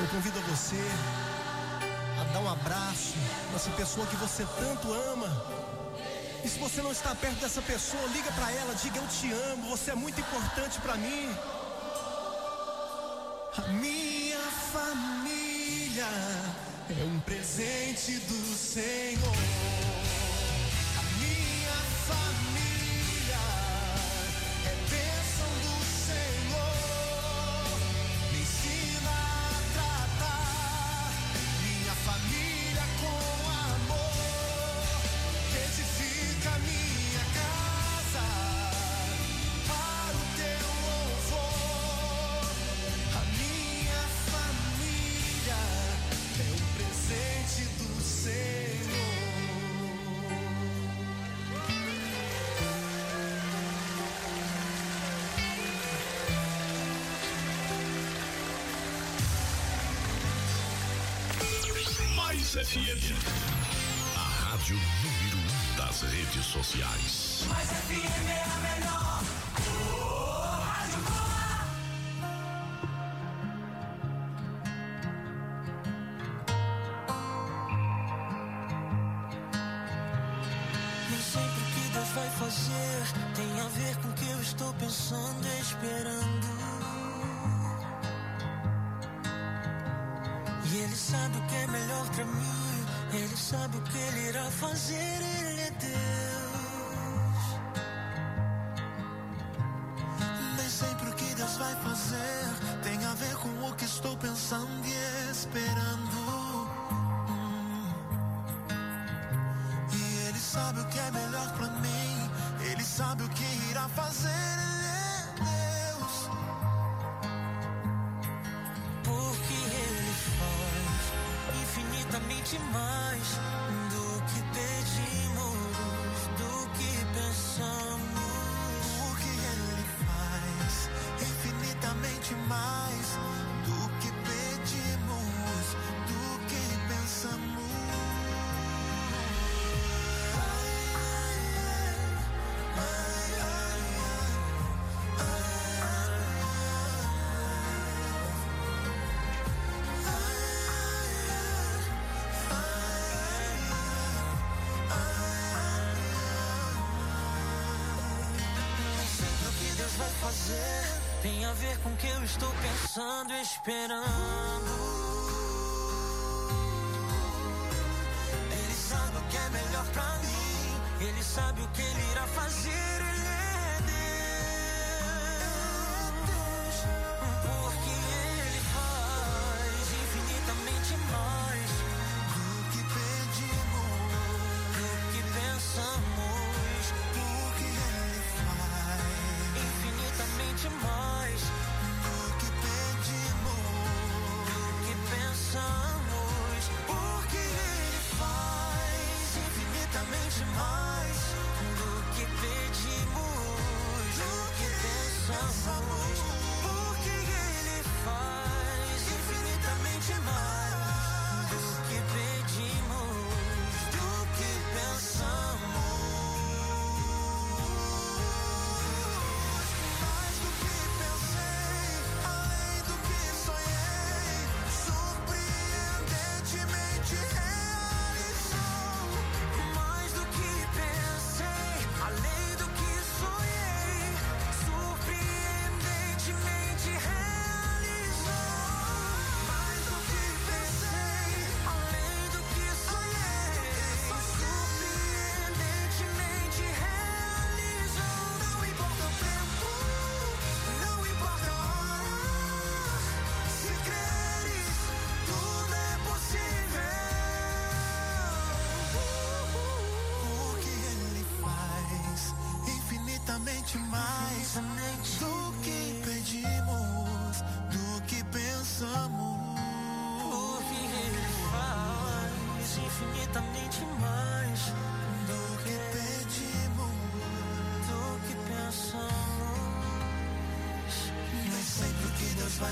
Eu convido você a dar um abraço nessa pessoa que você tanto ama. E se você não está perto dessa pessoa, liga para ela, diga eu te amo, você é muito importante para mim. A minha família é um presente do Senhor. FM. A rádio número um das redes sociais. Mais FM é a melhor. Rádio o que Deus vai fazer tem a ver com o que eu estou pensando e esperando. E Ele sabe o que é melhor pra mim. Ele sabe o que ele irá fazer, ele é Deus. Nem sempre o que Deus vai fazer tem a ver com o que estou pensando e esperando. Hum. E Ele sabe o que é melhor pra mim, Ele sabe o que irá fazer, tem a ver com o que eu estou pensando esperando.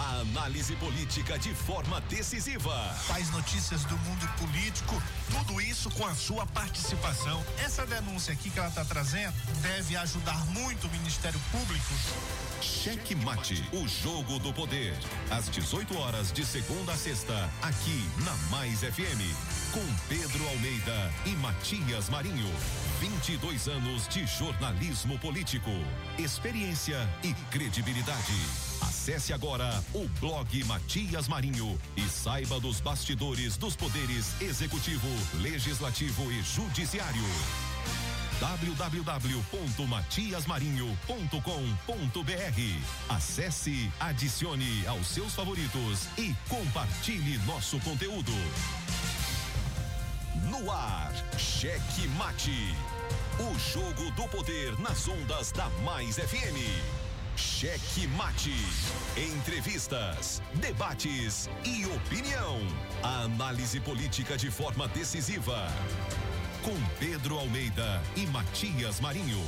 A análise política de forma decisiva. Faz notícias do mundo político, tudo isso com a sua participação. Essa denúncia aqui que ela está trazendo deve ajudar muito o Ministério Público. Cheque Mate, o jogo do poder. Às 18 horas de segunda a sexta, aqui na Mais FM. Com Pedro Almeida e Matias Marinho. 22 anos de jornalismo político. Experiência e credibilidade. Acesse agora o blog Matias Marinho e saiba dos bastidores dos poderes executivo, legislativo e judiciário www.matiasmarinho.com.br. Acesse, adicione aos seus favoritos e compartilhe nosso conteúdo. No ar, Cheque Mate. O jogo do poder nas ondas da Mais FM. Cheque Mate. Entrevistas, debates e opinião. A análise política de forma decisiva. Com Pedro Almeida e Matias Marinho.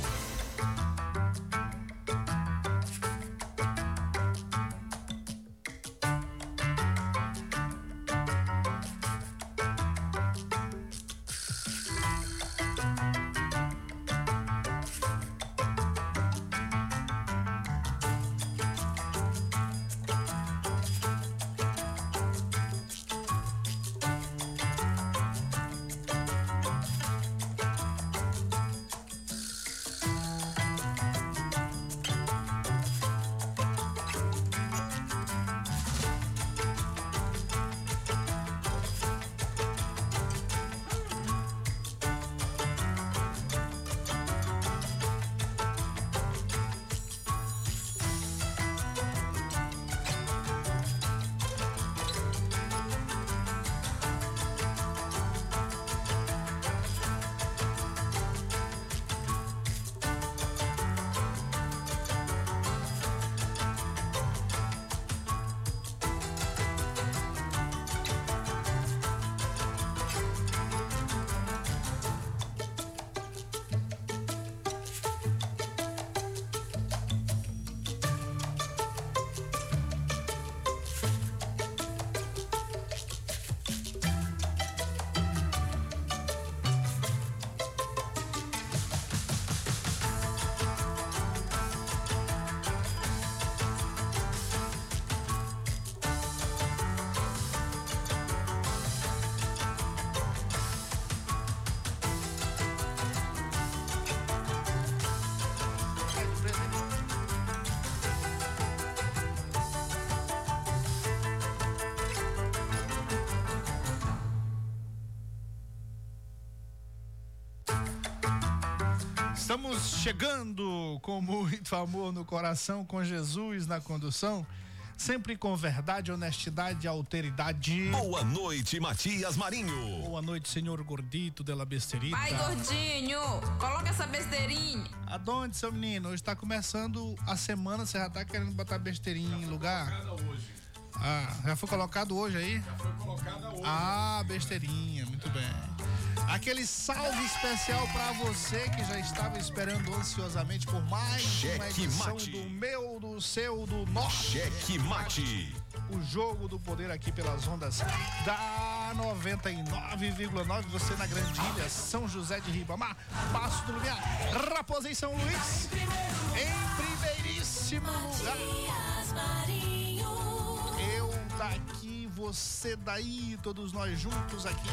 Estamos chegando com muito amor no coração, com Jesus na condução, sempre com verdade, honestidade e alteridade. Boa noite, Matias Marinho. Boa noite, senhor gordito dela besteirinha. Pai gordinho, coloca essa besteirinha. Aonde, seu menino? Hoje está começando a semana, você já tá querendo botar besteirinha em lugar? Ah, já foi colocado hoje aí? Já foi colocada hoje. Ah, besteirinha. Aquele salve especial para você que já estava esperando ansiosamente por mais Cheque uma edição mate. do meu, do seu, do nosso. Cheque Mate. O jogo do poder aqui pelas ondas da 99,9. Você na Grandilha, São José de Ribamar, Passo do Lumiar, Raposa em São Luís. Em primeiríssimo lugar. Eu daqui, você daí, todos nós juntos aqui,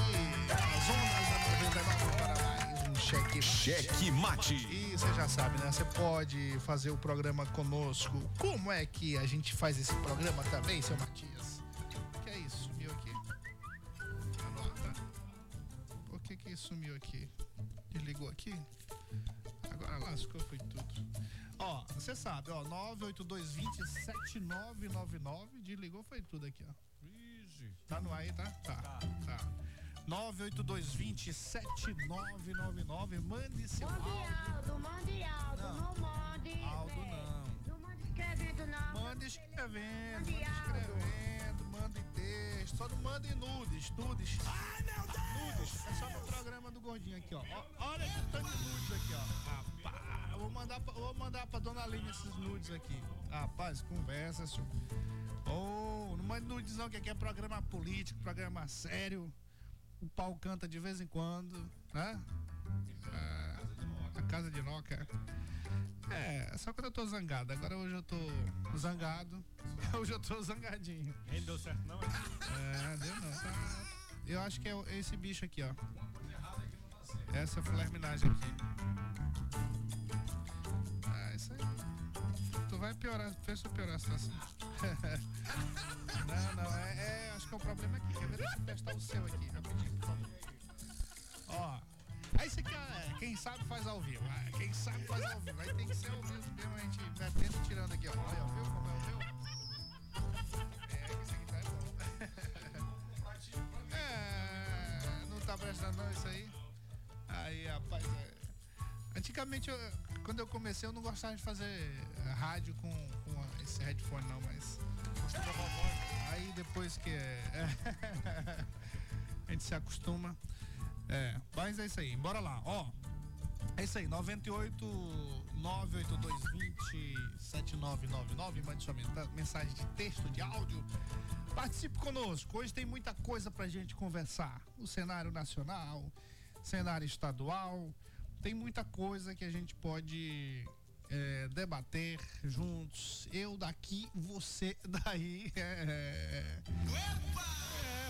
nas ondas da 99 para mais um cheque. Cheque Mate. E você já sabe, né? Você pode fazer o programa conosco. Como é que a gente faz esse programa também, seu Matias? Que é isso? Sumiu aqui. Anota. Por que que sumiu aqui? Desligou aqui? Agora lascou, foi tudo. Ó, você sabe, ó, 98220 7999, desligou, foi tudo aqui, ó. Pode. Tá no ar aí, tá? Tá. Tá. 982207999. Mande seu Mande áudio. Aldo, mande Aldo, não, mande. Aldo não. Não mande escrevendo, não. Mande escrevendo, Mande mande escrevendo, mande texto. Só não mande nudes, nudes. Ai, meu Deus! Nudes. É só no programa do Gordinho aqui, ó. Olha que tanto de nudes aqui, ó. Rapaz, vou mandar, pra, vou mandar pra dona Aline esses nudes aqui. Rapaz, conversa, senhor. Ô, não mande nudes não, que aqui é programa político, programa sério. O pau canta de vez em quando, né? É, a casa de noca. É, só quando eu tô zangado. Agora hoje eu tô zangado. Hoje eu tô zangadinho. Nem deu certo, não? É, deu não. Tá. Eu acho que é esse bicho aqui, ó. Essa flerminagem aqui. Isso aí. Tu vai piorar, fez eu piorar a situação. não, não, é, é, Acho que é o problema aqui. Quer ver? Deixa eu testar o seu aqui, rapidinho, por favor. Ó. Aí isso aqui é. Quem sabe faz ao vivo. Ah, Quem sabe faz ao vivo. Aí tem que ser ao vivo mesmo, a gente metendo e tirando aqui, ó. Olha, ó, viu como é o meu? É, isso aqui tá bom. É, não tá prestando não isso aí? Aí, rapaz, é. Antigamente, eu- quando eu comecei, eu não gostava de fazer eh, rádio com, com esse headphone não, mas. Aí depois que é, a gente se acostuma. É, mas é isso aí, bora lá, ó. É isso aí, 98 982 20 7999. Mande sua mensa- mensagem de texto, de áudio. Participe conosco. Hoje tem muita coisa pra gente conversar. O cenário nacional, cenário estadual. Tem muita coisa que a gente pode é, debater juntos. Eu daqui, você daí. É, é,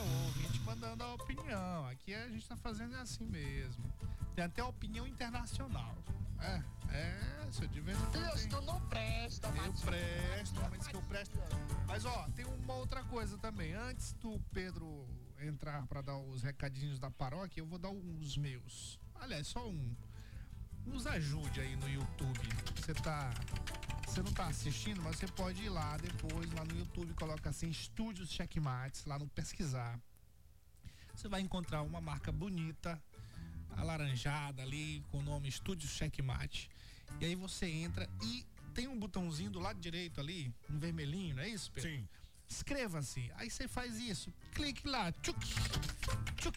o ouvinte mandando a opinião. Aqui a gente tá fazendo assim mesmo. Tem até opinião internacional. É, é, se eu de vez em quando. Deus, tu não presta, eu mas... presto, mas que eu presto. Mas ó, tem uma outra coisa também. Antes do Pedro entrar pra dar os recadinhos da paróquia, eu vou dar uns meus. Aliás, só um. Nos ajude aí no YouTube. Você tá. Você não tá assistindo, mas você pode ir lá depois, lá no YouTube, coloca assim, Estúdios Checkmates, lá no pesquisar. Você vai encontrar uma marca bonita, alaranjada ali, com o nome Estúdio Checkmate. E aí você entra e tem um botãozinho do lado direito ali, um vermelhinho, não é isso, Pedro? Sim. Inscreva-se. Aí você faz isso. Clique lá. Tchuc. Tchuc.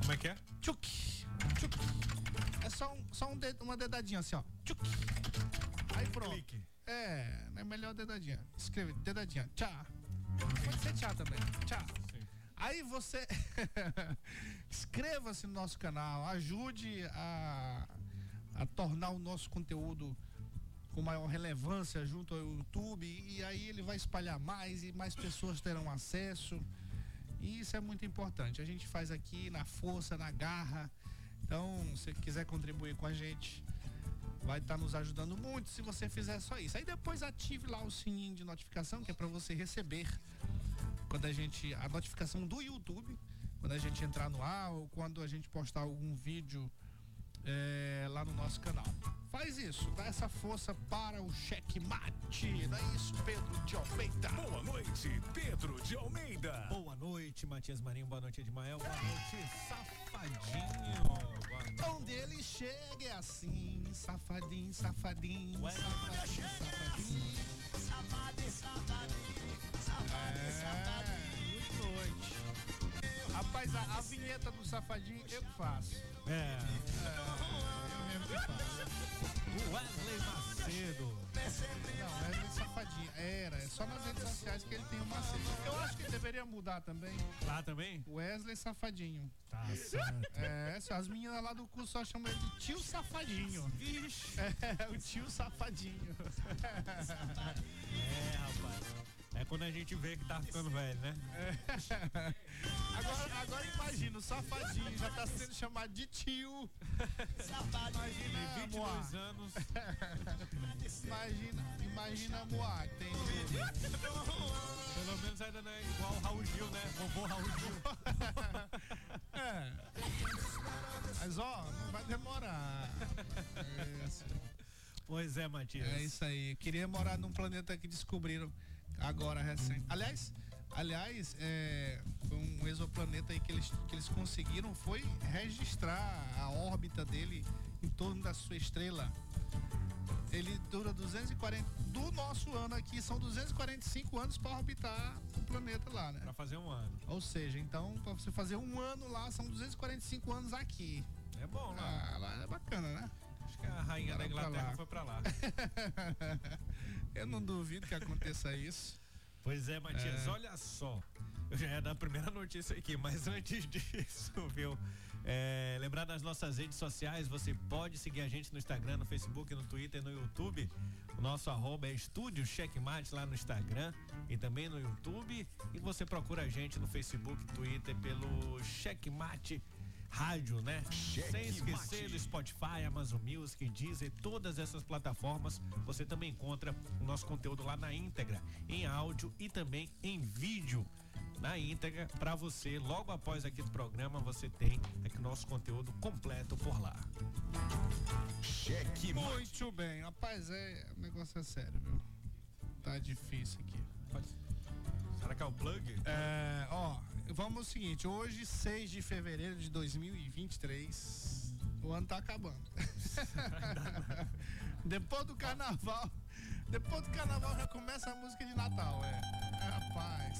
Como é que é? Tchuc. Tchuc. É só, um, só um ded- uma dedadinha assim, ó. Tchuc. Aí pronto. Clique. É, é melhor dedadinha. Escreve, dedadinha. Tchau. Pode ser tchau também. Tchau. Sim. Aí você inscreva-se no nosso canal, ajude a, a tornar o nosso conteúdo com maior relevância junto ao YouTube e aí ele vai espalhar mais e mais pessoas terão acesso. E isso é muito importante. A gente faz aqui na força, na garra. Então, se quiser contribuir com a gente, vai estar nos ajudando muito se você fizer só isso. Aí depois ative lá o sininho de notificação, que é para você receber quando a gente a notificação do YouTube, quando a gente entrar no ar ou quando a gente postar algum vídeo é, lá no nosso canal. Faz isso, dá essa força para o checkmate. Não é isso, Pedro de Almeida? Boa noite, Pedro de Almeida. Boa noite, Matias Marinho. Boa noite, Edmael. Boa noite, Safadinho. Boa noite. Onde ele chega é assim, safadinho, safadinho, Ué, safadinho, safadinho. É, boa noite. Rapaz, a, a vinheta do safadinho eu faço. É, Eu mesmo que faço. Wesley Macedo. Não, ele safadinho. Era, é só nas redes sociais que ele tem o Macedo. Eu acho que deveria mudar também. Lá também? Wesley Safadinho. Tá certo. É, as meninas lá do curso só chamam ele de tio Safadinho. Vixe. É, o tio Safadinho. É, rapaz. É quando a gente vê que tá ficando velho, né? Agora, agora imagina, o Safadinho já tá sendo chamado de tio. Imagina, Tem 22 Moá. anos. Imagina, imagina Moá, tem Pelo menos ainda não é igual o Raul Gil, né? Vovô Raul Gil. É. Mas ó, não vai demorar. Isso. Pois é, Matias. É isso aí. Eu queria morar num planeta que descobriram agora recente. Aliás, Aliás, é, foi um exoplaneta aí que eles, que eles conseguiram foi registrar a órbita dele em torno da sua estrela. Ele dura 240 do nosso ano aqui são 245 anos para orbitar o planeta lá, né? Pra fazer um ano. Ou seja, então para você fazer um ano lá são 245 anos aqui. É bom, lá. Ah, lá é bacana, né? Acho que a rainha Bora da pra Inglaterra lá. foi pra lá. Eu não duvido que aconteça isso. Pois é, Matias, É. olha só. Eu já ia dar a primeira notícia aqui, mas antes disso, viu? É, lembrar das nossas redes sociais, você pode seguir a gente no Instagram, no Facebook, no Twitter, no YouTube. O nosso arroba é Estúdio Checkmate lá no Instagram e também no YouTube. E você procura a gente no Facebook, Twitter pelo Checkmate Rádio, né? Sem esquecer do Spotify, Amazon Music, Deezer, todas essas plataformas. Você também encontra o nosso conteúdo lá na íntegra, em áudio e também em vídeo. Na íntegra, para você, logo após aqui do programa, você tem aqui o nosso conteúdo completo por lá. Cheque Muito bem, rapaz, é, o negócio é sério, viu? Tá difícil aqui. Será que é o plug? É, ó, vamos ao seguinte, hoje, 6 de fevereiro de 2023, o ano tá acabando. depois do carnaval, depois do carnaval já começa a música de Natal, é. É, rapaz.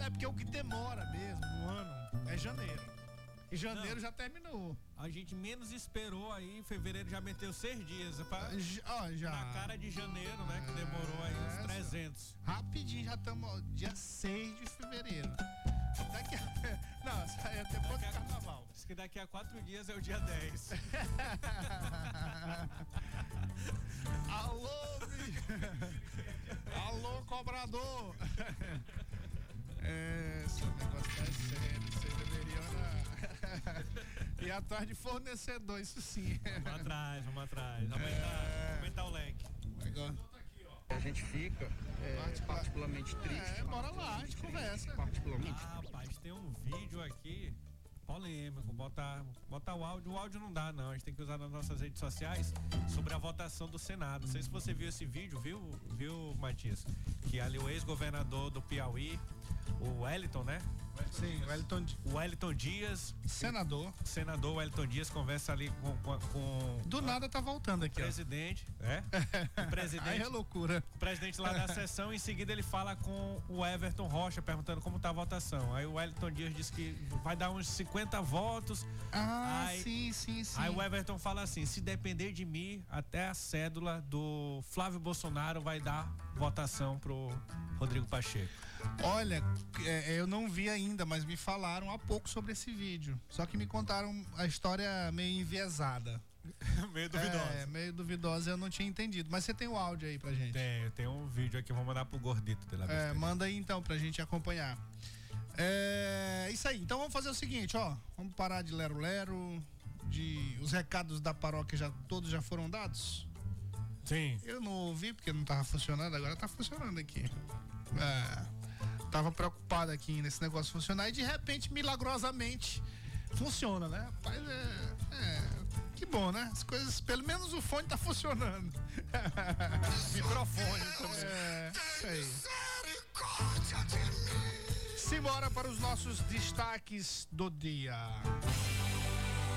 É porque o que demora mesmo no ano é janeiro. E janeiro Não. já terminou. A gente menos esperou aí, em fevereiro já meteu seis dias. Pra, Ó, já. na cara de janeiro, né? Que demorou aí uns Essa. 300. Rapidinho, já estamos dia 6 de fevereiro. Daqui a... Não, isso aí é depois do Daqui a- carnaval. Diz que daqui a quatro dias é o dia 10. Alô, Alô, cobrador! É, esse negócio tá sério, vocês deveriam né? ir atrás de fornecedor, isso sim. Vamos atrás, vamos atrás. Aumentar, aumentar o leque. A gente fica é, particularmente triste. É, bora lá, a gente conversa. Particularmente. Ah, rapaz, tem um vídeo aqui polêmico. Botar, botar o áudio. O áudio não dá, não. A gente tem que usar nas nossas redes sociais sobre a votação do Senado. Não sei se você viu esse vídeo, viu, viu, Matias? Que ali o ex-governador do Piauí, o Wellington, né? Sim, o Wellington, O Wellington Dias, senador. senador Wellington Dias, conversa ali com, com, com Do nada tá voltando aqui, ó. presidente. É? O Aí presidente é loucura. o presidente lá da sessão, em seguida ele fala com o Everton Rocha, perguntando como tá a votação. Aí o Wellington Dias disse que vai dar uns 50 votos. Ah, Aí- sim, sim, sim. Aí o Everton fala assim: se depender de mim, até a cédula do Flávio Bolsonaro vai dar votação pro Rodrigo Pacheco. Olha, é, eu não vi ainda, mas me falaram há pouco sobre esse vídeo. Só que me contaram a história meio enviesada. Meio É, meio duvidosa, eu não tinha entendido. Mas você tem o áudio aí pra gente. Tem, tem um vídeo aqui, vou mandar pro Gordito de la É, manda aí então pra gente acompanhar. É isso aí. Então vamos fazer o seguinte, ó. Vamos parar de lero-lero. De os recados da paróquia já todos já foram dados? Sim. Eu não ouvi porque não tava funcionando, agora tá funcionando aqui. É, tava preocupado aqui nesse negócio funcionar e de repente, milagrosamente, funciona, né? Rapaz, é, é, Que bom, né? As coisas, pelo menos o fone tá funcionando. Microfone também. É, isso aí. Simbora para os nossos destaques do dia.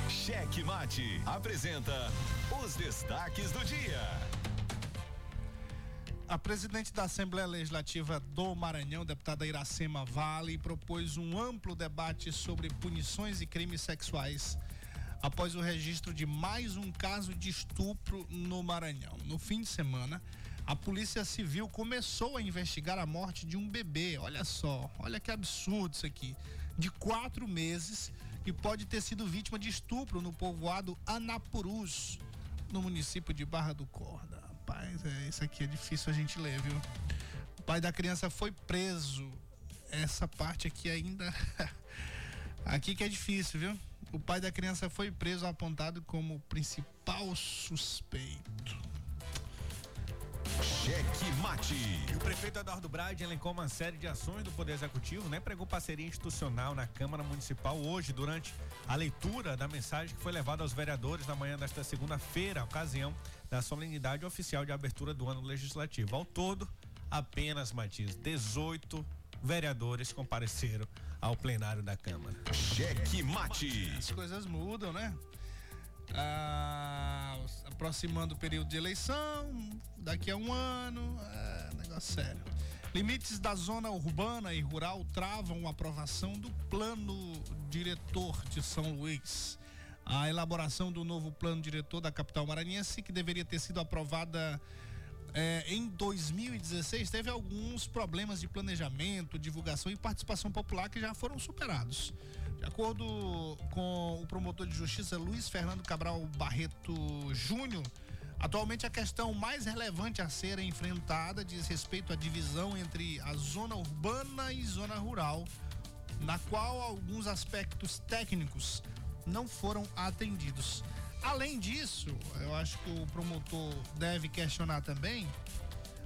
Cheque Mate apresenta os destaques do dia. A presidente da Assembleia Legislativa do Maranhão, deputada Iracema Vale, propôs um amplo debate sobre punições e crimes sexuais após o registro de mais um caso de estupro no Maranhão. No fim de semana, a Polícia Civil começou a investigar a morte de um bebê. Olha só, olha que absurdo isso aqui. De quatro meses, que pode ter sido vítima de estupro no povoado Anapurus, no município de Barra do Corda. Rapaz, é, isso aqui é difícil a gente ler, viu? O pai da criança foi preso. Essa parte aqui ainda. aqui que é difícil, viu? O pai da criança foi preso, apontado como principal suspeito. Cheque Mate. O prefeito Eduardo Brade elencou uma série de ações do Poder Executivo, né? Pregou parceria institucional na Câmara Municipal hoje, durante a leitura da mensagem que foi levada aos vereadores na manhã desta segunda-feira, ocasião da solenidade oficial de abertura do ano legislativo. Ao todo, apenas, Matias, 18 vereadores compareceram ao plenário da Câmara. Cheque mate. As coisas mudam, né? Ah, aproximando o período de eleição, daqui a um ano, é negócio sério. Limites da zona urbana e rural travam a aprovação do plano diretor de São Luís. A elaboração do novo plano diretor da capital maranhense, que deveria ter sido aprovada é, em 2016, teve alguns problemas de planejamento, divulgação e participação popular que já foram superados. De acordo com o promotor de justiça Luiz Fernando Cabral Barreto Júnior, atualmente a questão mais relevante a ser enfrentada diz respeito à divisão entre a zona urbana e zona rural, na qual alguns aspectos técnicos não foram atendidos. Além disso, eu acho que o promotor deve questionar também.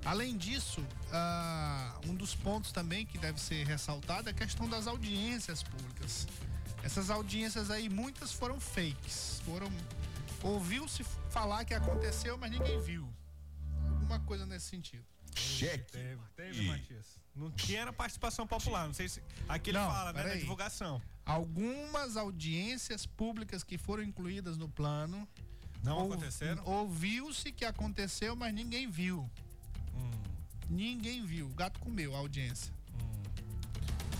Além disso, uh, um dos pontos também que deve ser ressaltado é a questão das audiências públicas. Essas audiências aí, muitas foram fakes. Foram. Ouviu-se falar que aconteceu, mas ninguém viu. Alguma coisa nesse sentido. Cheque. Teve, teve, Matias. Não tinha participação popular. Não sei se. Aqui ele Não, fala, né? Da divulgação. Algumas audiências públicas que foram incluídas no plano. Não ou- aconteceram? Ouviu-se que aconteceu, mas ninguém viu. Hum. Ninguém viu. O gato comeu a audiência.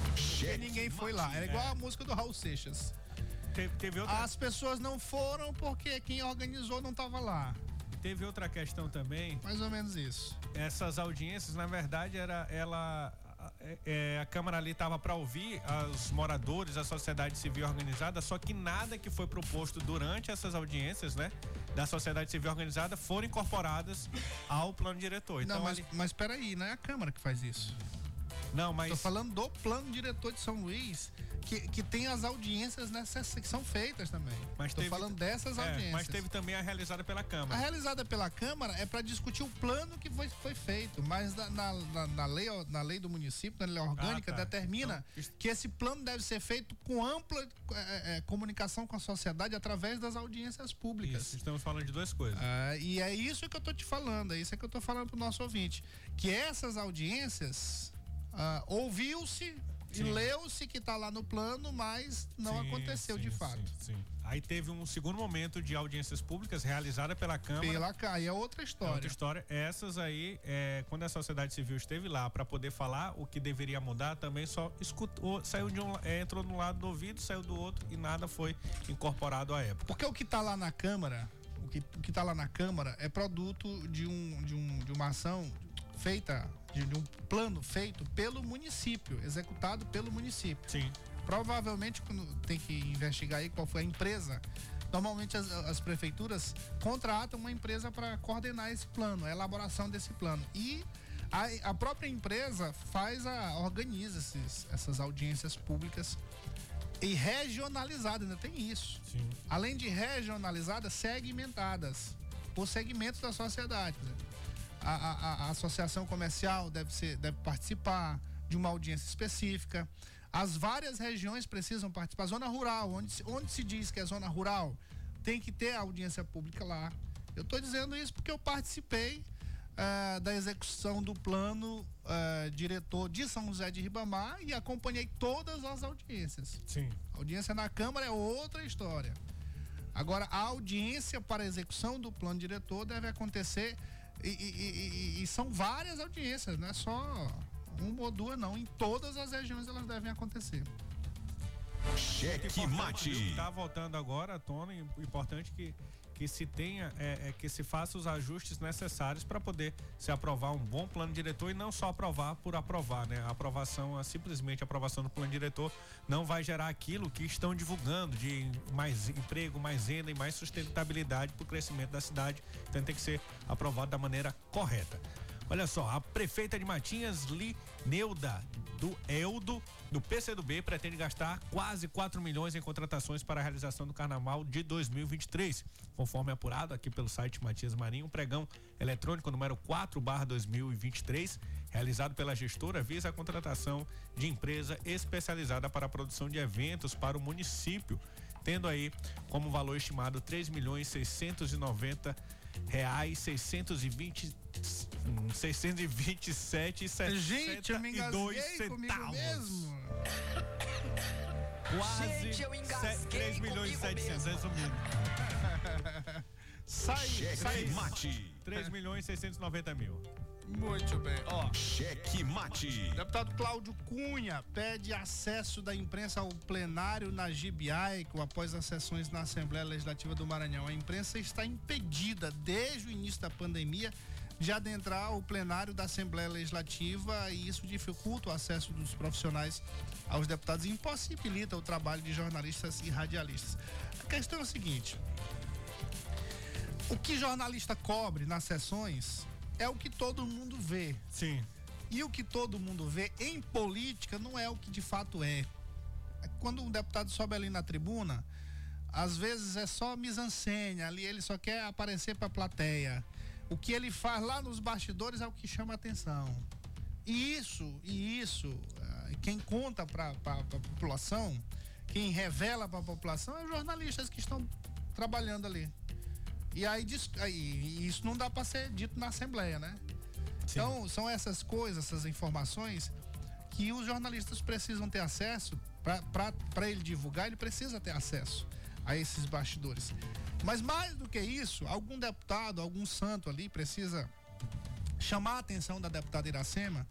Porque Cheque ninguém foi lá. Era igual a música do Raul Seixas. Teve, teve outra, As pessoas não foram porque quem organizou não estava lá. teve outra questão também. Mais ou menos isso. Essas audiências, na verdade, era ela. É, é, a Câmara ali estava para ouvir os moradores, a sociedade civil organizada, só que nada que foi proposto durante essas audiências, né, da sociedade civil organizada, foram incorporadas ao plano diretor. Então, não, mas, ali- mas peraí, não é a Câmara que faz isso. Não, mas Tô falando do plano diretor de São Luís, que, que tem as audiências nessas que são feitas também. Mas Tô teve- falando dessas é, audiências. mas teve também a realizada pela A Câmara. realizada pela Câmara é para discutir o plano que foi, foi feito, mas na, na, na- na lei, na lei do município, na lei orgânica, Ah, tá. determina Então, que esse plano deve ser feito com ampla é, é, comunicação com a sociedade através das audiências públicas. Isso, estamos falando de duas coisas. Ah, e é isso que eu tô te falando, é isso que eu tô falando pro nosso ouvinte. Que essas audiências ah, ouviu-se e leu-se que tá lá no plano, mas não Sim, aconteceu sim, de fato. Sim, Aí teve um segundo momento de audiências públicas realizada pela Câmara. Pela e é outra É história. outra história. Essas aí, é, quando a sociedade civil esteve lá para poder falar o que deveria mudar, também só escutou, saiu de um, é, entrou no lado do ouvido, saiu do outro e nada foi incorporado à época. Porque o que tá lá na Câmara, o que, o que tá lá na Câmara é produto de, um, de, um, de uma ação feita, de, de um plano feito pelo município, executado pelo município. Sim. Provavelmente quando tem que investigar aí qual foi a empresa. Normalmente as, as prefeituras contratam uma empresa para coordenar esse plano, a elaboração desse plano. E a, a própria empresa faz a organiza esses, essas audiências públicas e regionalizadas, ainda tem isso. Sim. Além de regionalizadas, segmentadas por segmentos da sociedade. exemplo. A, a- a- associação comercial deve, ser, deve participar de uma audiência específica. As várias regiões precisam participar. Zona rural, onde, se- onde se diz que é zona rural, tem que ter audiência pública lá. Eu estou dizendo isso porque eu participei ah, da execução do plano ah, diretor de São José de Ribamar e acompanhei todas as audiências. Sim. A audiência na Câmara é outra história. Agora, a audiência para a execução do plano diretor deve acontecer e, e- e- são várias audiências, não é só uma ou duas, não. Em todas as regiões elas devem acontecer. Cheque mate. Está voltando agora à tona, importante que que se tenha, é, é que se faça os ajustes necessários para poder se aprovar um bom plano diretor e não só aprovar por aprovar, né? A aprovação, a simplesmente aprovação do plano diretor não vai gerar aquilo que estão divulgando de mais emprego, mais renda e mais sustentabilidade para o crescimento da cidade. Então tem que ser aprovado da maneira correta. Olha só, a prefeita de Matinhas, Lineuda do Eldo, do PCdoB, pretende gastar quase 4 milhões em contratações para a realização do Carnaval de 2023. Conforme apurado aqui pelo site Matias Marinho, um pregão eletrônico número 4 2023, realizado pela gestora, visa a contratação de empresa especializada para a produção de eventos para o município, tendo aí como valor estimado 3 milhões 690 reais 620 627 e Gente, eu me engasguei comigo centavos. mesmo. Quase Gente, eu engasguei 3 milhões e comigo 700, mesmo. resumindo. Sai, sai. mate. 3 milhões e 690 mil. Muito bem. Ó, Cheque mate. Deputado Cláudio Cunha pede acesso da imprensa ao plenário na GBICO após as sessões na Assembleia Legislativa do Maranhão. A imprensa está impedida desde o início da pandemia de adentrar o plenário da Assembleia Legislativa e isso dificulta o acesso dos profissionais aos deputados e impossibilita o trabalho de jornalistas e radialistas. A questão é o seguinte: o que jornalista cobre nas sessões é o que todo mundo vê. Sim. E o que todo mundo vê em política não é o que de fato é. Quando um deputado sobe ali na tribuna, às vezes é só mise-en-scène, ali ele só quer aparecer para a plateia. O que ele faz lá nos bastidores é o que chama atenção. E isso, e isso, ah, quem conta para a população, quem revela para a população é os jornalistas que estão trabalhando ali. E aí, aí isso não dá para ser dito na Assembleia, né? Então, são essas coisas, essas informações que os jornalistas precisam ter acesso para ele divulgar, ele precisa ter acesso a esses bastidores. Mas mais do que isso, algum deputado, algum santo ali precisa chamar a atenção da deputada Iracema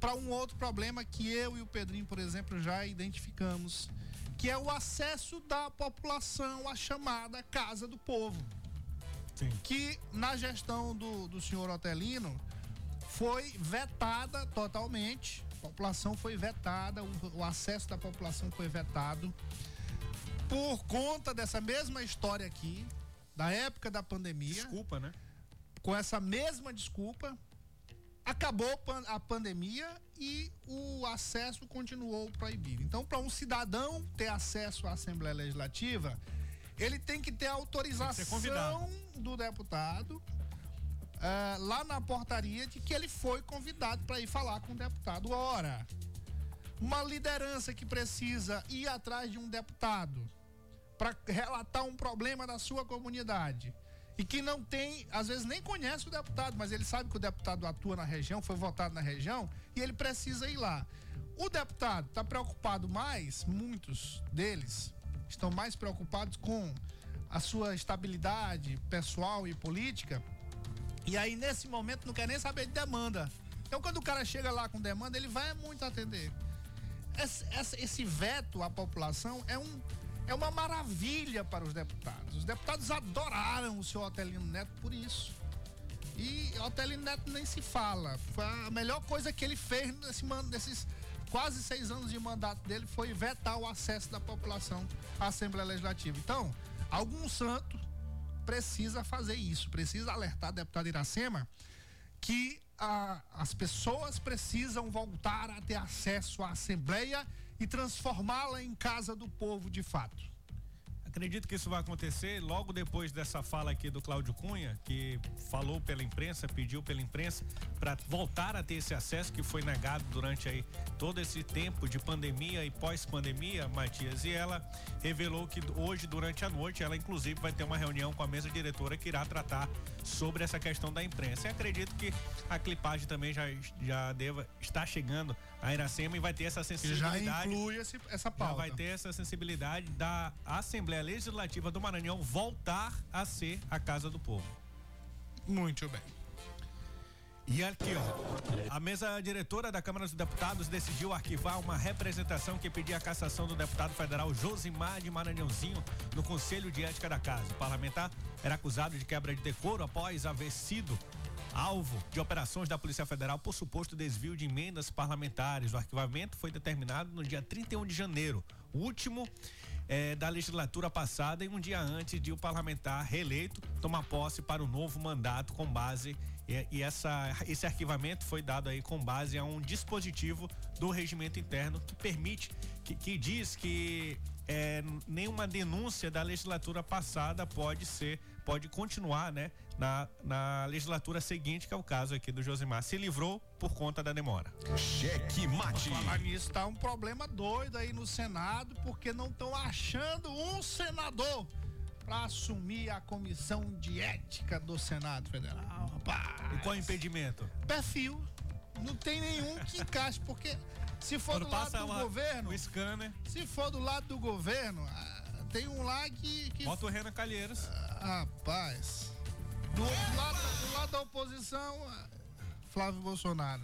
para um outro problema que eu e o Pedrinho, por exemplo, já identificamos, que é o acesso da população à chamada Casa do Povo. Que na gestão do, do senhor Otelino foi vetada totalmente. A população foi vetada, o, o acesso da população foi vetado por conta dessa mesma história aqui, da época da pandemia. Desculpa, né? Com essa mesma desculpa, acabou a pandemia e o acesso continuou proibido. Então, para um cidadão ter acesso à Assembleia Legislativa, ele tem que ter autorização convidado. do deputado eh, lá na portaria de que ele foi convidado para ir falar com o deputado. Ora, uma liderança que precisa ir atrás de um deputado para relatar um problema da sua comunidade e que não tem, às vezes nem conhece o deputado, mas ele sabe que o deputado atua na região, foi votado na região e ele precisa ir lá. O deputado está preocupado mais, muitos deles estão mais preocupados com a sua estabilidade pessoal e política. E aí, nesse momento, não quer nem saber de demanda. Então, quando o cara chega lá com demanda, ele vai muito atender. Esse, esse veto à população é, um, é uma maravilha para os deputados. Os deputados adoraram o senhor Otelino Neto por isso. E Otelino Neto nem se fala. Foi a melhor coisa que ele fez nesse, nesses quase seis anos de mandato dele foi vetar o acesso da população à Assembleia Legislativa. Então, algum santo precisa fazer isso, precisa alertar a deputada Iracema que ah, as pessoas precisam voltar a ter acesso à Assembleia e transformá-la em casa do povo de fato. Acredito que isso vai acontecer logo depois dessa fala aqui do Cláudio Cunha, que falou pela imprensa, pediu pela imprensa para voltar a ter esse acesso que foi negado durante aí todo esse tempo de pandemia e pós-pandemia, Matias, e ela revelou que hoje durante a noite ela inclusive vai ter uma reunião com a mesa diretora que irá tratar sobre essa questão da imprensa. E acredito que a clipagem também já já deva estar chegando a Iracema e vai ter essa Que já sensibilidade. inclui esse- essa Já pauta. vai ter essa sensibilidade da Assembleia Legislativa do Maranhão voltar a ser a Casa do Povo. Muito bem. E aqui, ó, a mesa diretora da Câmara dos Deputados decidiu arquivar uma representação que pedia a cassação do deputado federal Josimar de Maranhãozinho no Conselho de Ética da Casa. O parlamentar era acusado de quebra de decoro após haver sido alvo de operações da Polícia Federal por suposto desvio de emendas parlamentares. O arquivamento foi determinado no dia 31 de janeiro, o último eh, da legislatura passada e um dia antes de o parlamentar reeleito tomar posse para o novo mandato com base e, e essa, esse arquivamento foi dado aí com base a um dispositivo do regimento interno que permite, que, que diz que é, nenhuma denúncia da legislatura passada pode ser, pode continuar, né, na, na legislatura seguinte, que é o caso aqui do Josimar. Se livrou por conta da demora. Cheque mate. Falar nisso, tá um problema doido aí no Senado, porque não estão achando um senador para assumir a comissão de ética do Senado Federal. Rapaz. E qual é o impedimento? Perfil. Não tem nenhum que encaixe, porque se for Quando do lado do uma- governo. o scanner. Se for do lado do governo, ah, tem um lá que. que Bota o Renan Calheiros. Rapaz. Do outro lado, do lado da oposição, ah, Flávio Bolsonaro.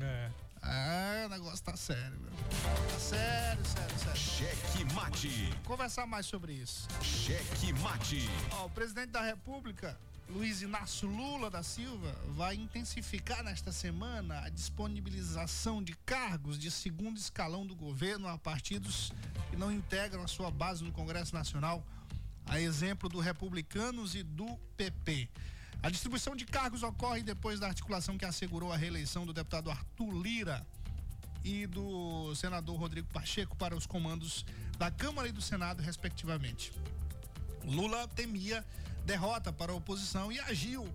É. É, o negócio tá sério, meu. Tá sério, sério, sério. Cheque mate. Conversar mais sobre isso. Cheque mate. Ó, o presidente da República, Luiz Inácio Lula da Silva, vai intensificar nesta semana a disponibilização de cargos de segundo escalão do governo a partidos que não integram a sua base no Congresso Nacional, a exemplo do Republicanos e do PP. A distribuição de cargos ocorre depois da articulação que assegurou a reeleição do deputado Arthur Lira e do senador Rodrigo Pacheco para os comandos da Câmara e do Senado, respectivamente. Lula temia derrota para a oposição e agiu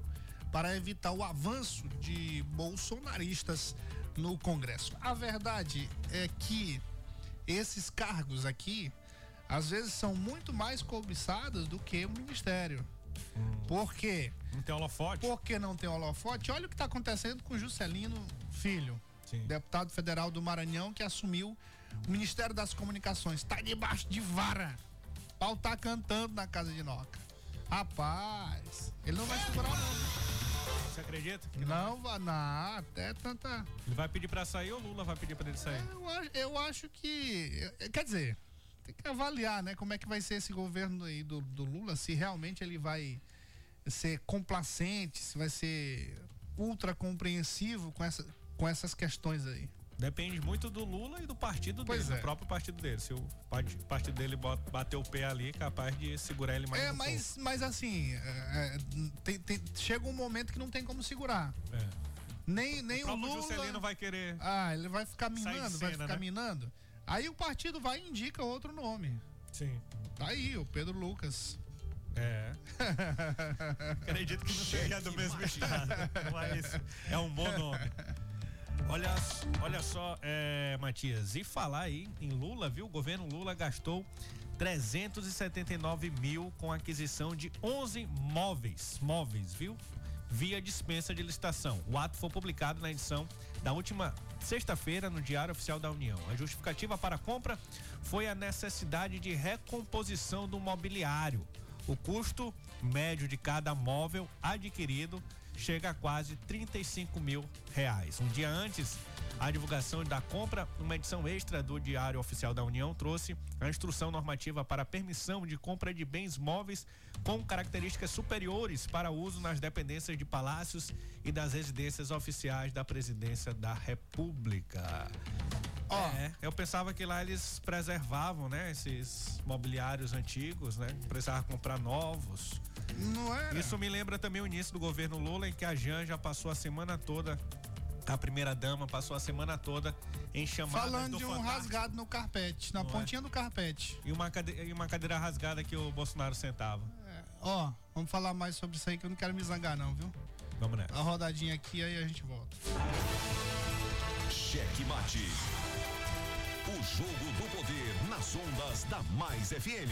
para evitar o avanço de bolsonaristas no Congresso. A verdade é que esses cargos aqui, às vezes, são muito mais cobiçados do que o ministério. Por quê? Não tem holofote? Porque não tem holofote. Olha o que está acontecendo com Juscelino Filho, deputado federal do Maranhão, que assumiu o Ministério das Comunicações. Está debaixo de vara. Pau tá cantando na casa de Noca. Rapaz, ele não vai segurar não. Você acredita? Não vai, não, até tanta. Ele vai pedir pra sair ou o Lula vai pedir pra ele sair? Eu acho, eu acho que. Quer dizer, tem que avaliar, né? Como é que vai ser esse governo aí do, do Lula, se realmente ele vai ser complacente, se vai ser ultra compreensivo com, essa, com essas questões aí. Depende muito do Lula e do partido Pois dele, é. do próprio partido dele. Se o part- partido dele bater o pé ali, é capaz de segurar ele mais É, um mas, mas assim, é, é, tem- tem- chega um momento que não tem como segurar. pouco. É. Nem, nem o, próprio Lula. Juscelino vai querer. Ah, ele vai ficar minando, vai cena, ficar né? minando. Aí o partido vai e indica outro nome. Sim. Tá aí, o Pedro Lucas. É. Acredito que não seja do mesmo estado. Mas é um bom nome. Olha, olha só, é, Matias, e falar aí em Lula, viu? O governo Lula gastou 379 mil com aquisição de 11 móveis, móveis, viu? Via dispensa de licitação. O ato foi publicado na edição da última sexta-feira no Diário Oficial da União. A justificativa para a compra foi a necessidade de recomposição do mobiliário. O custo médio de cada móvel adquirido chega a quase 35 mil reais. Um dia antes, a divulgação da compra, uma edição extra do Diário Oficial da União trouxe a instrução normativa para a permissão de compra de bens móveis com características superiores para uso nas dependências de palácios e das residências oficiais da Presidência da República. É, eu pensava que lá eles preservavam, né, esses mobiliários antigos, né? Precisava comprar novos. Não é? Isso me lembra também o início do governo Lula, em que a Janja passou a semana toda, a primeira dama passou a semana toda em chamadas Falando do de um Fantástico. rasgado no carpete, na Não é? pontinha do carpete. E uma, cade- e uma cadeira rasgada que o Bolsonaro sentava. Ó, vamos falar mais sobre isso aí que eu não quero me zangar não, viu? Vamos nessa. A rodadinha aqui, aí a gente volta. Cheque mate. O jogo do poder nas ondas da Mais FM.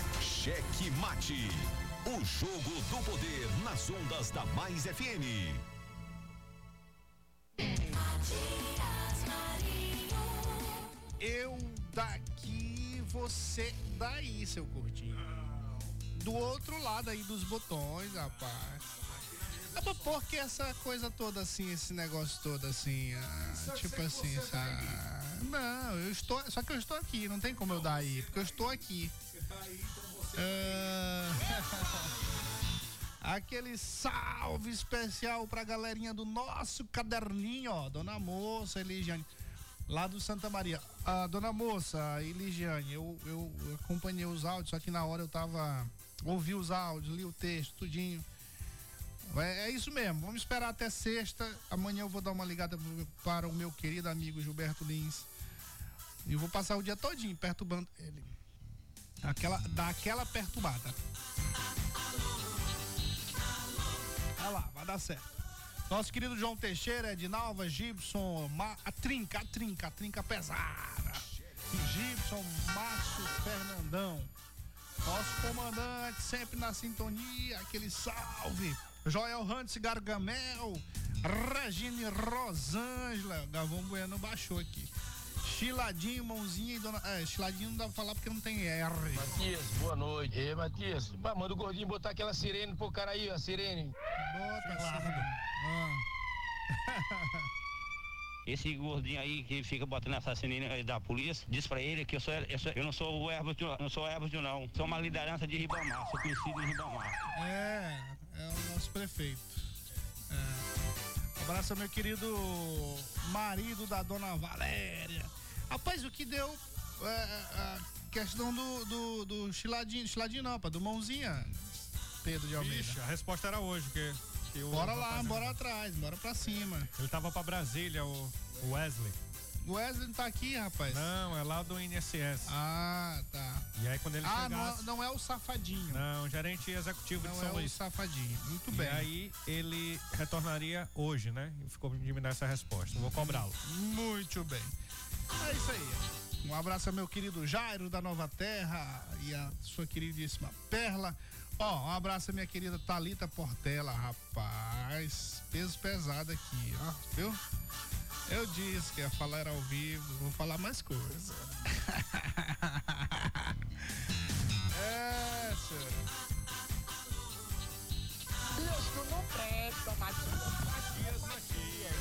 Cheque Mate. O jogo do poder nas ondas da Mais FM. Eu daqui, você daí, seu curtinho. Do outro lado aí dos botões, rapaz. É pra por que essa coisa toda assim, esse negócio todo assim, ah, tipo assim, sabe? Não, eu estou, só que eu estou aqui, não tem como eu dar aí, porque eu estou aqui. Ah, Aquele salve especial pra galerinha do nosso caderninho, ó, Dona Moça, Eligiane, lá do Santa Maria. Ah, Dona Moça, Eligiane, eu, eu acompanhei os áudios, só que na hora eu tava, ouvi os áudios, li o texto, tudinho. É, é isso mesmo, vamos esperar até sexta. Amanhã eu vou dar uma ligada para o meu querido amigo Gilberto Lins. E vou passar o dia todinho perturbando ele. Aquela, dá aquela perturbada. Olha lá, vai dar certo. Nosso querido João Teixeira, Edinalva, Gibson, Ma, a trinca, a trinca, a trinca pesada. Gibson, Márcio, Fernandão. Nosso comandante sempre na sintonia, aquele salve. Joel Hans Gargamel, Regine Rosângela, Gavão Bueno baixou aqui. Chiladinho, mãozinha e dona. É, chiladinho não dá pra falar porque não tem R. Matias, boa noite. Ei, Matias, bah, manda o gordinho botar aquela sirene pro cara aí, a sirene. Bota, Esse gordinho aí que fica botando essa sirene da polícia, diz pra ele que eu, sou, eu, sou, eu não sou o árbitro, não sou árbitro não. Sou uma liderança de Ribamar, sou conhecido em Ribamar. É, é o nosso prefeito. É. Abraço ao meu querido marido da dona Valéria. Rapaz, o que deu é, a questão do, do, do chiladinho, chiladinho não, pá, do mãozinha, Pedro de Almeida. Ixi, a resposta era hoje, que. que Bora lá, bora atrás, bora pra cima. Ele tava pra Brasília, o Wesley. O Wesley não tá aqui, rapaz. Não, é lá do INSS. Ah, tá. E aí quando ele Ah, chegasse... não, não é o safadinho. Não, gerente executivo Não de São é o Luís. safadinho. Muito E bem. aí ele retornaria hoje, né? E ficou de me dar essa resposta. Vou cobrá-lo. Muito bem. É isso aí. Um abraço ao meu querido Jairo da Nova Terra e a sua queridíssima Perla. Ó, um abraço minha querida Talita Portela, rapaz. Peso pesado aqui, ó, viu? Eu disse que ia falar ao vivo, vou falar mais coisa. é, senhor. Isso não presta, Matias. Matias,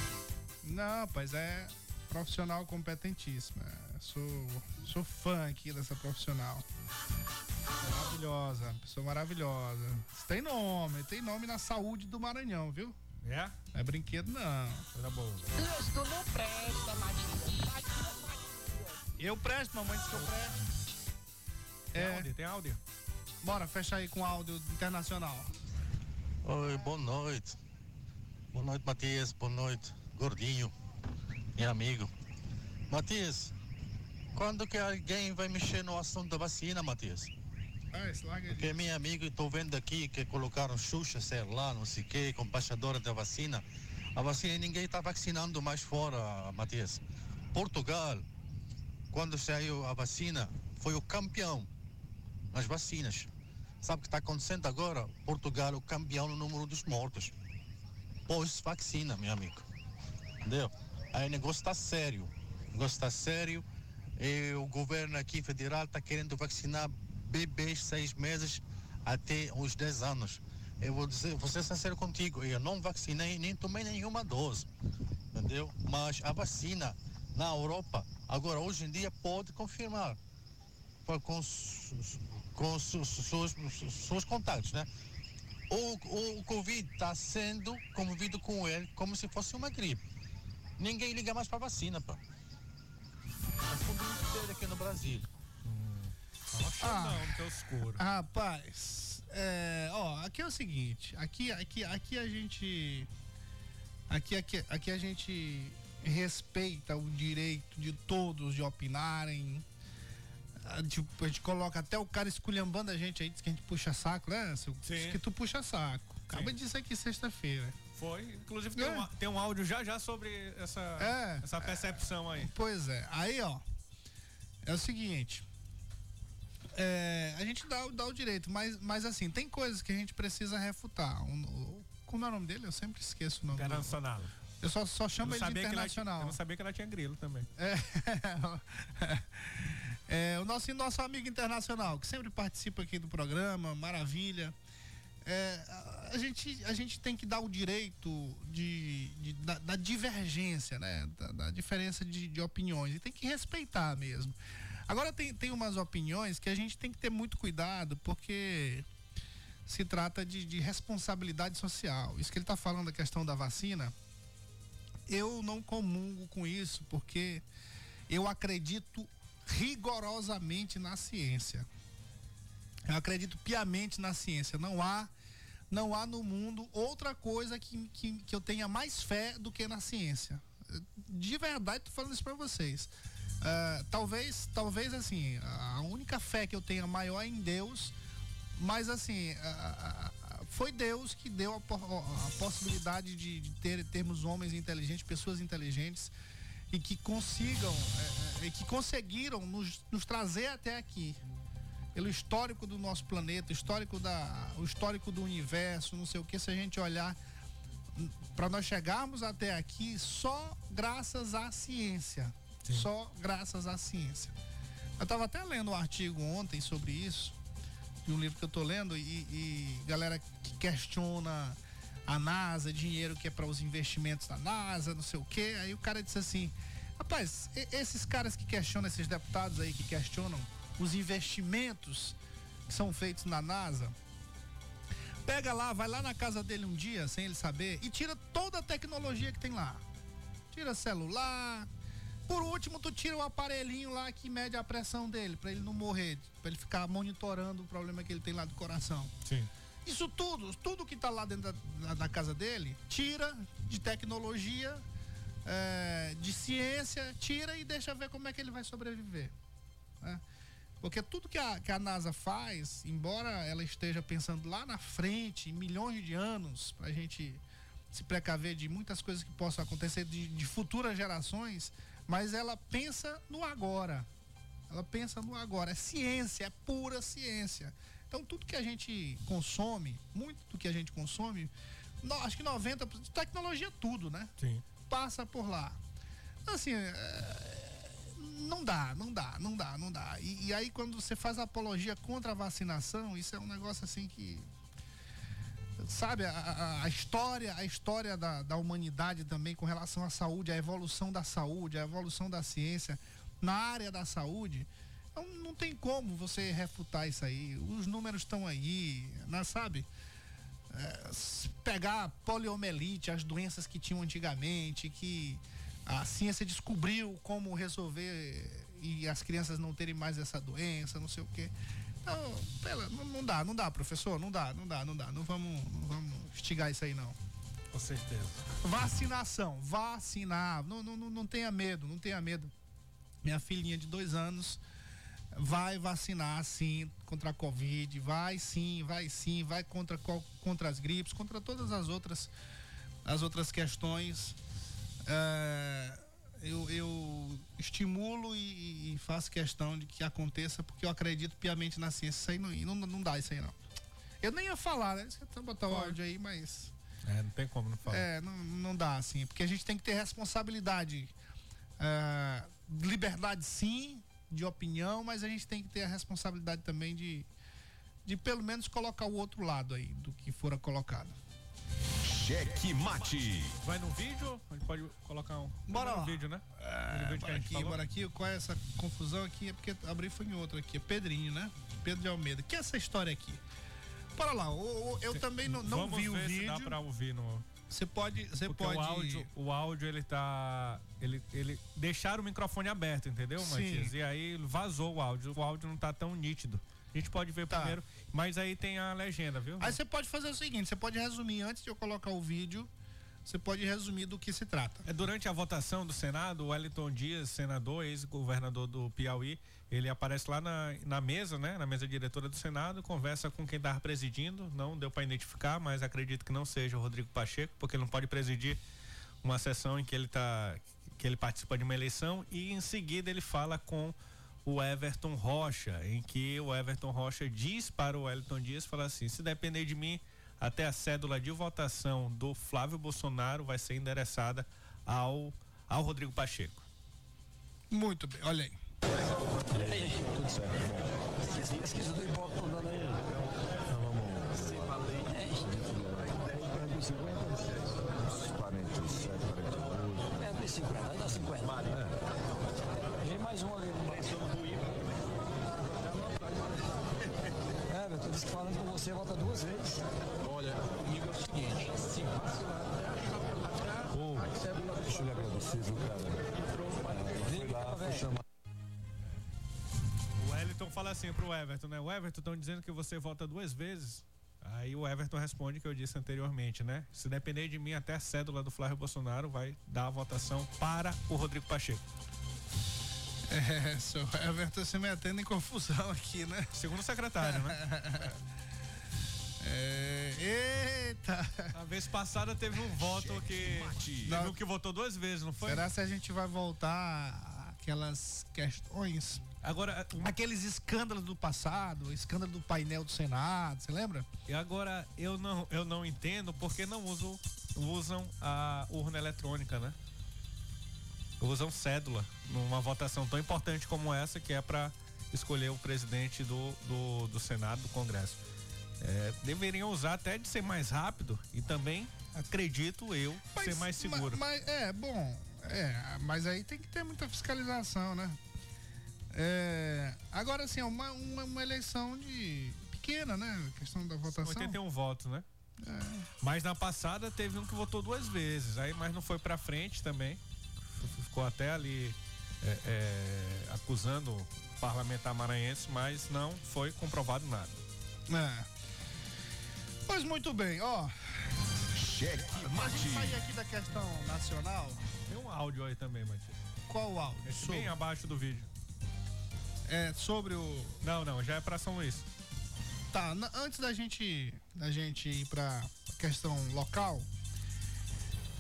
Não, rapaz, é profissional competentíssima. Sou, sou fã aqui dessa profissional. Maravilhosa, pessoa maravilhosa. Tem nome, tem nome na saúde do Maranhão, viu? É? Não é brinquedo, não. Boa. Isso não presta, Eu presto, mamãe disse que eu presto. Tem É. áudio? Tem áudio? Bora, fecha aí com áudio internacional. Oi, boa noite. Boa noite, Matias. Boa noite, gordinho, meu amigo. Matias, quando que alguém vai mexer no assunto da vacina, Matias? Ah, aí. Porque meu amigo, estou vendo aqui que colocaram Xuxa, sei lá, não sei o que, com embaixadora da vacina. A vacina ninguém está vacinando mais fora, Matias. Portugal, quando saiu a vacina, foi o campeão nas vacinas. Sabe o que está acontecendo agora? Portugal é o campeão no número dos mortos. Pós-vacina, meu amigo. Entendeu? Aí o negócio está sério. O negócio está sério. E o governo aqui federal está querendo vacinar bebês seis meses até os 10 anos. Eu vou dizer, vou ser sincero contigo, eu não vacinei nem tomei nenhuma dose, entendeu? Mas a vacina na Europa, agora hoje em dia pode confirmar com, com seus, seus, seus contatos, né? O, o Covid está sendo convivido com ele como se fosse uma gripe. Ninguém liga mais para vacina, muito sério aqui no Brasil. Ah, não, que é escuro. Rapaz, é, ó, aqui é o seguinte, aqui, aqui, aqui a gente, aqui, aqui, aqui a gente respeita o direito de todos de opinarem. Ah, Tipo, a gente coloca até o cara esculhambando a gente aí, diz que a gente puxa saco, né? Diz Sim. que tu puxa saco. Acaba disso aqui sexta-feira. Foi. Inclusive tem, É. um, tem um áudio já já sobre essa, É. essa percepção aí. Pois é. Aí, ó. É o seguinte. É, a gente dá, dá o direito, mas, mas assim, tem coisas que a gente precisa refutar. Um, como é o nome dele? Eu sempre esqueço o nome. dele. Internacional. Eu só, só chamo ele de internacional. eu não sabia que ela tinha grilo também. É, É, o nosso, nosso amigo internacional, que sempre participa aqui do programa, maravilha. É, a, gente, a gente tem que dar o direito de, de- da, da divergência, né? Da, da diferença de, de opiniões. E tem que respeitar mesmo. Agora tem, tem umas opiniões que a gente tem que ter muito cuidado, porque se trata de, de responsabilidade social. Isso que ele está falando da questão da vacina, eu não comungo com isso, porque eu acredito rigorosamente na ciência. Eu acredito piamente na ciência. Não há, não há no mundo outra coisa que, que, que eu tenha mais fé do que na ciência. De verdade, tô falando isso para vocês. Ah, talvez, talvez assim, a única fé que eu tenha maior é em Deus, mas assim, ah, foi Deus que deu a, a possibilidade de, de ter, termos homens inteligentes, pessoas inteligentes e que consigam, eh, eh, e que conseguiram nos, nos trazer até aqui. Pelo histórico do nosso planeta, histórico da, o histórico do universo, não sei o que, se a gente olhar para nós chegarmos até aqui só graças à ciência. Só graças à ciência. Eu estava até lendo um artigo ontem sobre isso, de um livro que eu tô lendo, e, e galera que questiona a NASA, dinheiro que é para os investimentos da NASA, não sei o quê. Aí o cara disse assim: rapaz, esses caras que questionam, esses deputados aí que questionam os investimentos que são feitos na NASA, pega lá, vai lá na casa dele um dia, sem ele saber, e tira toda a tecnologia que tem lá. Tira celular. Por último, tu tira o aparelhinho lá que mede a pressão dele, para ele não morrer, para ele ficar monitorando o problema que ele tem lá do coração. Sim. Isso tudo, tudo que tá lá dentro da, da- casa dele, tira de tecnologia, é, de ciência, tira e deixa ver como é que ele vai sobreviver. né? Porque tudo que a, que a NASA faz, embora ela esteja pensando lá na frente, em milhões de anos, para a gente se precaver de muitas coisas que possam acontecer de, de futuras gerações, mas ela pensa no agora. Ela pensa no agora. É ciência, é pura ciência. Então tudo que a gente consome, muito do que a gente consome, no- acho que 90%, tecnologia tudo, né? Sim. Passa por lá. Assim, é, não dá, não dá, não dá, não dá. E, e aí quando você faz apologia contra a vacinação, isso é um negócio assim que sabe a, a- a história a história da, da humanidade também com relação à saúde a evolução da saúde a evolução da ciência na área da saúde então, não tem como você refutar isso aí os números estão aí né, sabe É, pegar poliomielite as doenças que tinham antigamente que a ciência descobriu como resolver e as crianças não terem mais essa doença não sei o quê então, pela- não, não dá, não dá, professor, não dá, não dá, não dá. Não vamos, não vamos instigar isso aí, não. Com certeza. Vacinação, vacinar. Não, não, não, tenha medo, não tenha medo. Minha filhinha de dois anos vai vacinar sim contra a Covid, vai sim, vai sim, vai contra, contra as gripes, contra todas as outras, as outras questões. É, eu, eu estimulo e, e faço questão de que aconteça, porque eu acredito piamente na ciência. Isso aí não, e não, não dá isso aí não. Eu nem ia falar, né? Você tá botar o áudio aí, mas. É, não tem como não falar. É, não, não dá, assim, porque a gente tem que ter responsabilidade. É, liberdade sim, de opinião, mas a gente tem que ter a responsabilidade também de, de pelo menos colocar o outro lado aí do que fora colocado. Cheque mate. Vai no vídeo? Pode colocar um. Bora lá. vídeo, né? É, vídeo bora aqui, falou. bora aqui. Qual é essa confusão aqui? É porque abri foi em outro aqui. É Pedrinho, né? Pedro de Almeida. Que é essa história aqui? Bora lá. o- o- eu também não, não Vamos vi o ver se vídeo. dá pra ouvir no. Você pode. Você Porque pode. o áudio, o áudio ele tá. Ele, ele deixaram o microfone aberto, entendeu. Matias? E aí vazou o áudio. O áudio não tá tão nítido. A gente pode ver Tá. primeiro, mas aí tem a legenda, viu? Aí você pode fazer o seguinte: você pode resumir antes de eu colocar o vídeo. Você pode resumir do que se trata. É durante a votação do Senado, o Wellington Dias, senador, ex-governador do Piauí, ele aparece lá na, na mesa, né? Na mesa diretora do Senado, conversa com quem estava presidindo, não deu para identificar, mas acredito que não seja o Rodrigo Pacheco, porque ele não pode presidir uma sessão em que ele tá que ele participa de uma eleição e em seguida ele fala com o Everton Rocha, em que o Everton Rocha diz para o Wellington Dias, fala assim, se depender de mim, até a cédula de votação do Flávio Bolsonaro vai ser endereçada ao, ao Rodrigo Pacheco. Muito bem, olha aí. Tudo certo. Pesquisa do Ibope. Então vamos. É, dos 50, uns 47, 42. É, dos 50, dá 50. É. Vem mais um ali no. É, eu tô disse que falando com você, volta duas vezes. Olha, comigo é o seguinte, se vacilar, Deixa eu lhe agradecer, viu, cara? Fui lá, fui chamar. O Wellington fala assim pro Everton, né? O Everton estão dizendo que você vota duas vezes. Aí o Everton responde o que eu disse anteriormente, né? Se depender de mim, até a cédula do Flávio Bolsonaro vai dar a votação para o Rodrigo Pacheco. É, seu Everton se metendo em confusão aqui, né? Segundo o secretário, né? É, eita! A vez passada teve um voto que. Teve um que votou duas vezes, não foi? Será se a gente vai voltar aquelas questões? Agora, um... aqueles escândalos do passado, o escândalo do painel do Senado, você lembra? E agora eu não, eu não entendo porque não usam, usam a urna eletrônica, né? Usam cédula numa votação tão importante como essa, que é para escolher o presidente do, do, do Senado, do Congresso. É, deveriam usar até de ser mais rápido e também, acredito eu, mas, ser mais seguro. Mas, mas, é, bom, é, mas aí tem que ter muita fiscalização, né? É, agora, assim, é uma, uma, uma, eleição de pequena, né? A questão da votação. 81 votos, né? É. Mas na passada teve um que votou duas vezes, aí mas não foi para frente também. Ficou até ali é, é, acusando o parlamentar maranhense, mas não foi comprovado nada. É. Pois muito bem, ó. Cheque mate. A gente sair aqui da questão nacional. Tem um áudio aí também, Matias. Qual áudio? Esse bem abaixo do vídeo. É sobre o. Não, não, já é pra São Luís. Tá, antes da gente, da gente ir pra questão local,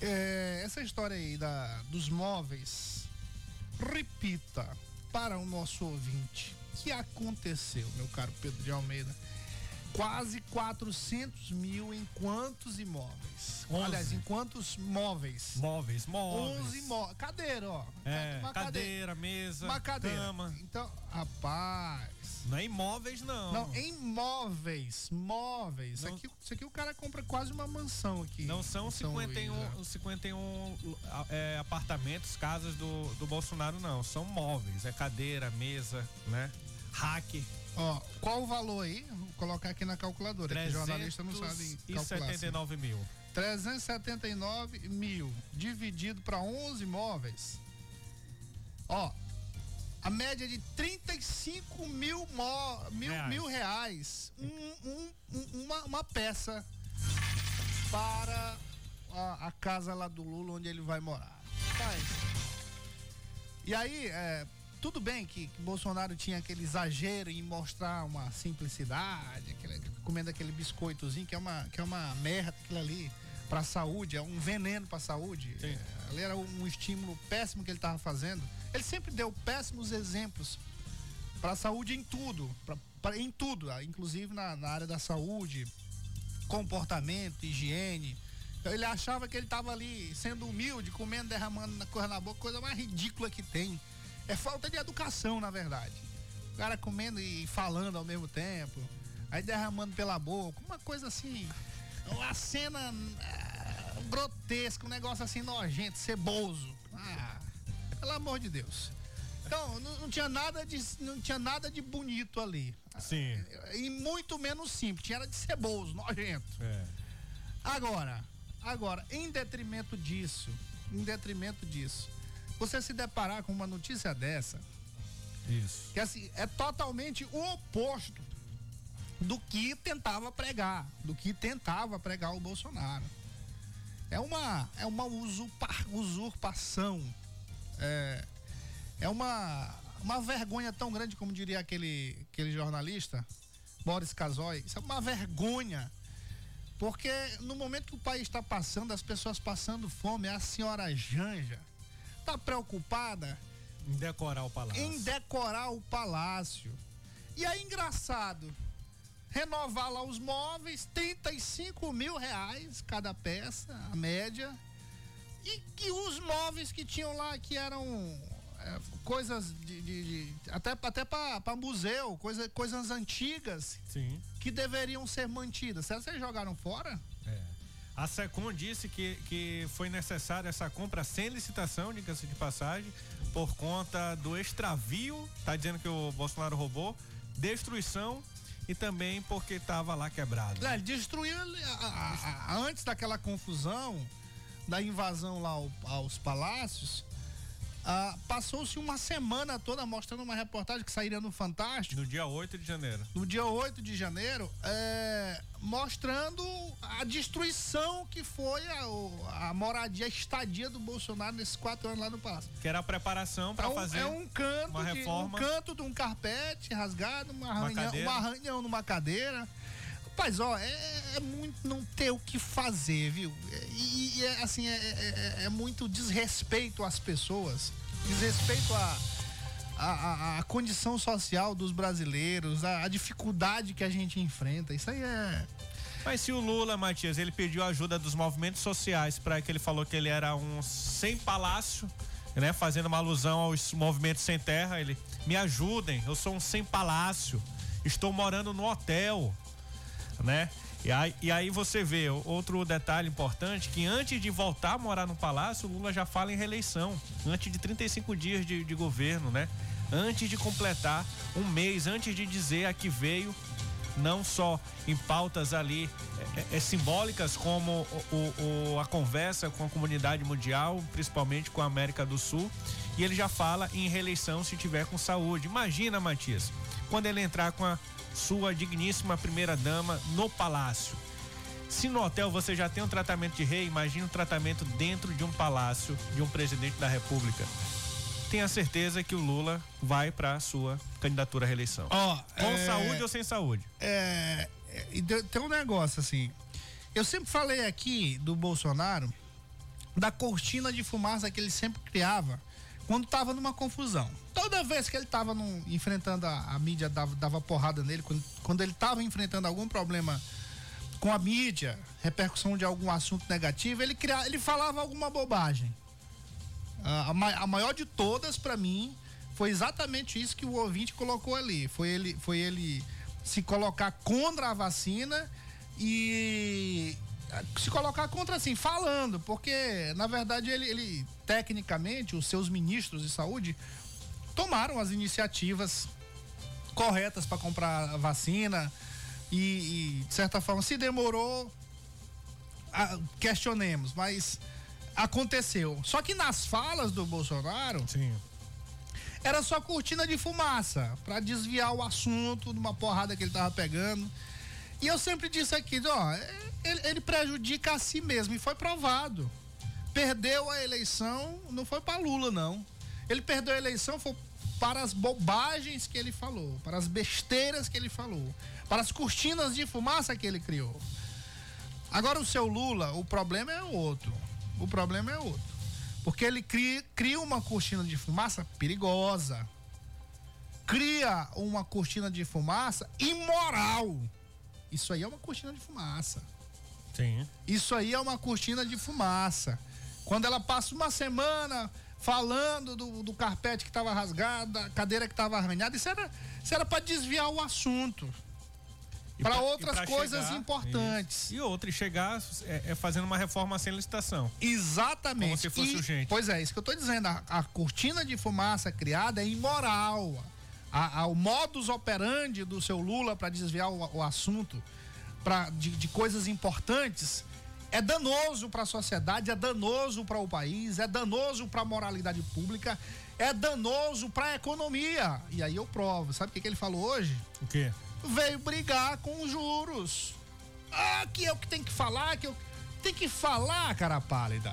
é, essa história aí da, dos móveis, repita para o nosso ouvinte o que aconteceu, meu caro Pedro de Almeida quase 400 mil em quantos imóveis? 11. Aliás, em quantos móveis? Móveis, móveis. 11 móveis. Cadeira, ó. É, uma cadeira, mesa, uma cadeira. cama. Então, rapaz. Não é imóveis, não. Não, em móveis, móveis. Não, isso, aqui, isso aqui o cara compra quase uma mansão aqui. Não são 51, Luís, 51 é, apartamentos, casas do, do Bolsonaro, não. São móveis. É cadeira, mesa, né? Hack. Ó, qual o valor aí? Vou colocar aqui na calculadora, que jornalista não sabe calcular. 379 assim. mil. 379 mil dividido para 11 imóveis. Ó, a média de 35 mil, mo, mil, reais. mil reais. Um, um, um, uma, uma peça para a, a, casa lá do Lula onde ele vai morar. Mas, e aí, é, tudo bem que, que, Bolsonaro tinha aquele exagero em mostrar uma simplicidade, aquele, comendo aquele biscoitozinho, que é uma, que é uma merda aquilo ali para a saúde, é um veneno para a saúde. É, ali era um estímulo péssimo que ele estava fazendo. Ele sempre deu péssimos exemplos para a saúde em tudo, pra, pra, em tudo, ah, inclusive na, na área da saúde, comportamento, higiene. Ele achava que ele estava ali sendo humilde, comendo, derramando na coisa na boca, coisa mais ridícula que tem. É falta de educação, na verdade. O cara comendo e falando ao mesmo tempo, aí derramando pela boca, uma coisa assim, uma cena uh, grotesca, um negócio assim nojento, ceboso. Ah, pelo amor de Deus. Então, não, não, tinha nada de não tinha nada de bonito ali. Sim. E muito menos simples, tinha de ceboso, nojento. É. Agora, agora, em detrimento disso, em detrimento disso, você se deparar com uma notícia dessa, isso. que assim, é totalmente o oposto do que tentava pregar, do que tentava pregar o Bolsonaro. É uma, é uma usurpação, é, é uma, uma vergonha tão grande, como diria aquele, aquele jornalista, Boris Casoy, isso é uma vergonha. Porque no momento que o país está passando, as pessoas passando fome, a senhora Janja, tá preocupada Em decorar o palácio. Em decorar o palácio. E aí, engraçado, renovar lá os móveis, 35 mil reais cada peça, a média. E que os móveis que tinham lá, que eram é, coisas de, de, de, até até para museu, coisa, coisas antigas Sim. que deveriam ser mantidas. Será que vocês jogaram fora? A SECOM disse que, que foi necessária essa compra sem licitação, diga-se de passagem, por conta do extravio, tá dizendo que o Bolsonaro roubou, destruição e também porque estava lá quebrado. É, destruiu antes daquela confusão da invasão lá ao, aos palácios. Ah, Passou-se uma semana toda mostrando uma reportagem que sairia no Fantástico. No dia 8 de janeiro. No dia 8 de janeiro, é, mostrando a destruição que foi a, a, moradia, a estadia do Bolsonaro nesses quatro anos lá no Palácio. Que era a preparação para é um, fazer é um canto uma de, reforma. Um canto de um carpete rasgado, uma, Uma arranhão, cadeira. uma arranhão numa cadeira. Rapaz, ó, é, é muito não ter o que fazer, viu? E, e é, assim, é, é- é muito desrespeito às pessoas, desrespeito à a, condição social dos brasileiros, a dificuldade que a gente enfrenta. Isso aí é. Mas se o Lula, Matias, ele pediu ajuda dos movimentos sociais para que ele falou que ele era um sem palácio, né, fazendo uma alusão aos movimentos sem terra, ele me ajudem, eu sou um sem palácio, estou morando no hotel, né? E aí, e aí você vê outro detalhe importante que antes de voltar a morar no palácio, o Lula já fala em reeleição, antes de 35 dias de, de governo, né? Antes de completar um mês, antes de dizer a que veio não só em pautas ali é, é, simbólicas como o- o- a conversa com a comunidade mundial, principalmente com a América do Sul, e ele já fala em reeleição se tiver com saúde. Imagina, Matias, quando ele entrar com a sua digníssima primeira dama no palácio. Se no hotel você já tem um tratamento de rei, imagine um tratamento dentro de um palácio de um presidente da República. Tenha certeza que o Lula vai para a sua candidatura à reeleição. Ó, com é- saúde ou sem saúde? É, é, tem um negócio assim. Eu sempre falei aqui do Bolsonaro da cortina de fumaça que ele sempre criava quando tava numa confusão. Toda vez que ele tava num- enfrentando a, a mídia, dava, dava porrada nele, quando, quando ele tava enfrentando algum problema com a mídia, repercussão de algum assunto negativo, ele, cria, ele falava alguma bobagem. A, a ma- a maior de todas, pra mim, foi exatamente isso que o ouvinte colocou ali. Foi ele, foi ele se colocar contra a vacina e se colocar contra assim, falando, porque na verdade ele, ele tecnicamente os seus ministros de saúde tomaram as iniciativas corretas para comprar a vacina e, e, de certa forma se demorou ah, questionemos, mas aconteceu. Só que nas falas do Bolsonaro, era só cortina de fumaça para desviar o assunto de uma porrada que ele tava pegando. E eu sempre disse aqui, ó, ele, ele prejudica a si mesmo e foi provado. Perdeu a eleição, não foi para Lula não. Ele perdeu a eleição foi para as bobagens que ele falou, para as besteiras que ele falou, para as cortinas de fumaça que ele criou. Agora o seu Lula, o problema é outro. O problema é outro. Porque ele cria, cria uma cortina de fumaça perigosa. Cria uma cortina de fumaça imoral. Isso aí é uma cortina de fumaça. Sim. Isso aí é uma cortina de fumaça. Quando ela passa uma semana falando do, do carpete que estava rasgado, da cadeira que estava arranhada, isso era isso era para desviar o assunto. Para outras coisas chegar- importantes. isso. E outra, e chegar é, é fazendo uma reforma sem licitação. Exatamente. Como se fosse E- urgente. Pois é, isso que eu tô dizendo. A, a cortina de fumaça criada é imoral. A, a- o modus operandi do seu Lula para desviar o, o assunto pra, de, de coisas importantes é danoso para a sociedade, é danoso para o país, é danoso para a moralidade pública, é danoso para a economia. E aí eu provo. Sabe o que, que ele falou hoje? O quê? Veio brigar com os juros. Ah, que é o que tem que falar, que eu tem que falar, cara pálida.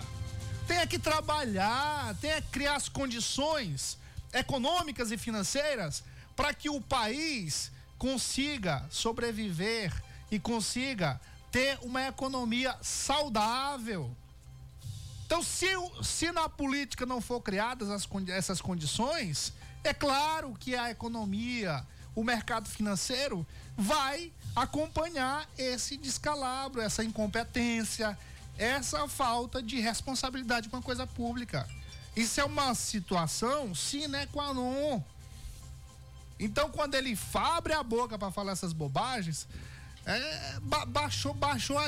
Tem que trabalhar, tem que criar as condições econômicas e financeiras para que o país consiga sobreviver e consiga ter uma economia saudável. Então, se, se na política não for criadas as, essas condições, é claro que a economia, o mercado financeiro vai acompanhar esse descalabro, essa incompetência, essa falta de responsabilidade com a coisa pública. Isso é uma situação sine qua non. Então, quando ele abre a boca para falar essas bobagens, é, ba baixou, baixou a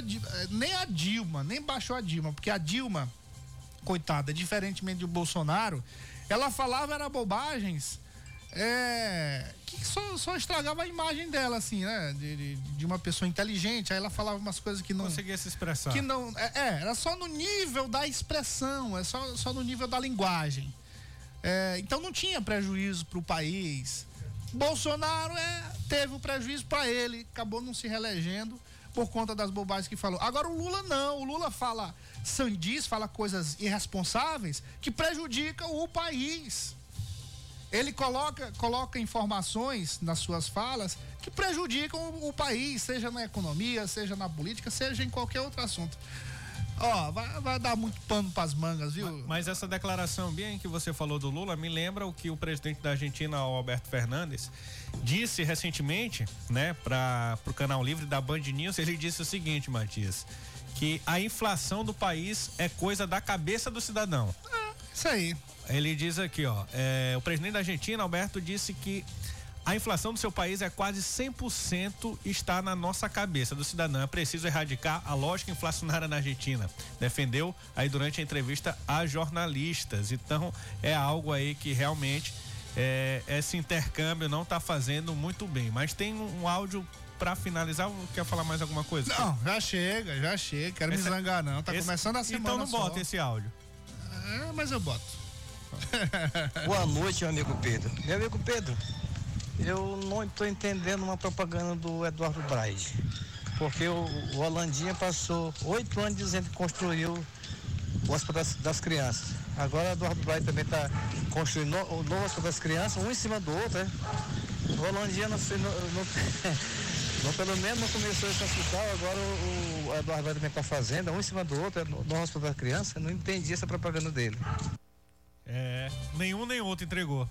nem a Dilma, nem baixou a Dilma, porque a Dilma, coitada, diferentemente do Bolsonaro, ela falava era bobagens é, que só, só estragava a imagem dela, assim, né? De, de, de, uma pessoa inteligente. Aí ela falava umas coisas que não. Conseguia se expressar. Que não. É, é, era só no nível da expressão, é só, só no nível da linguagem. É, então não tinha prejuízo para o país. Bolsonaro é, teve o prejuízo para ele, acabou não se reelegendo por conta das bobagens que falou. Agora o Lula não, o Lula fala sandis, fala coisas irresponsáveis que prejudicam o país. Ele coloca, coloca informações nas suas falas que prejudicam o, o país, seja na economia, seja na política, seja em qualquer outro assunto. Ó, vai, vai, dar muito pano para as mangas, viu? Mas, mas, essa declaração bem que você falou do Lula me lembra o que o presidente da Argentina, Alberto Fernandes, disse recentemente, né, para o canal livre da Band News. Ele disse o seguinte, Matias, que a inflação do país é coisa da cabeça do cidadão. É, isso aí. Ele diz aqui, ó, é, o presidente da Argentina, Alberto, disse que a inflação do seu país é quase 100% está na nossa cabeça do cidadão. É preciso erradicar a lógica inflacionária na Argentina. Defendeu aí durante a entrevista a jornalistas. Então, é algo aí que realmente é, esse intercâmbio não está fazendo muito bem. Mas tem um, um áudio para finalizar, quer falar mais alguma coisa? Não, já chega, já chega. Quero esse, me zangar, não. Tá esse, começando a semana. Então não só. bota esse áudio. É, mas eu boto. Boa noite, meu amigo Pedro. Meu amigo Pedro, eu não estou entendendo uma propaganda do Eduardo Braide. Porque o, o Holandinha passou oito anos dizendo que construiu o Hospital das, das Crianças. Agora o Eduardo Braide também está construindo o novo Hospital das Crianças, um em cima do outro, né? O Holandinha não, não, não, pelo menos não começou esse hospital, agora o, o Eduardo Braide também está fazendo, um em cima do outro, é no, no Hospital das Crianças. Não entendi essa propaganda dele. É, nenhum nem outro entregou.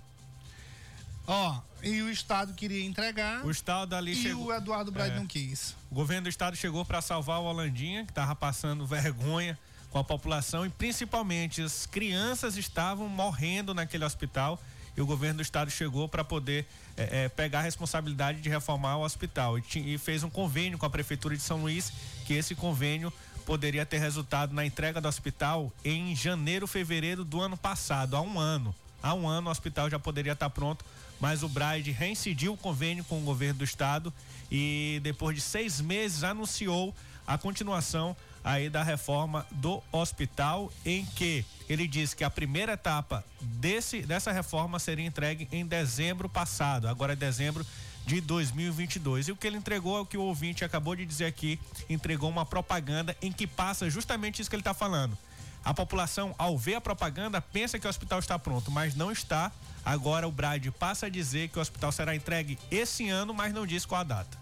Ó, e o Estado queria entregar. O Estado ali e chegou. o Eduardo Braide é, não quis. O governo do Estado chegou para salvar o Holandinha, que estava passando vergonha com a população e principalmente as crianças estavam morrendo naquele hospital e o governo do estado chegou para poder é, é, pegar a responsabilidade de reformar o hospital e, e, fez um convênio com a prefeitura de São Luís que esse convênio poderia ter resultado na entrega do hospital em janeiro, fevereiro do ano passado, há um ano. Há um ano o hospital já poderia estar pronto, mas o Braide reincidiu o convênio com o governo do estado e depois de seis meses anunciou a continuação aí da reforma do hospital, em que ele disse que a primeira etapa desse, dessa reforma seria entregue em dezembro passado, agora é dezembro de 2022. E o que ele entregou é o que o ouvinte acabou de dizer aqui, entregou uma propaganda em que passa justamente isso que ele está falando. A população, ao ver a propaganda, pensa que o hospital está pronto, mas não está. Agora o Brade passa a dizer que o hospital será entregue esse ano, mas não diz qual a data.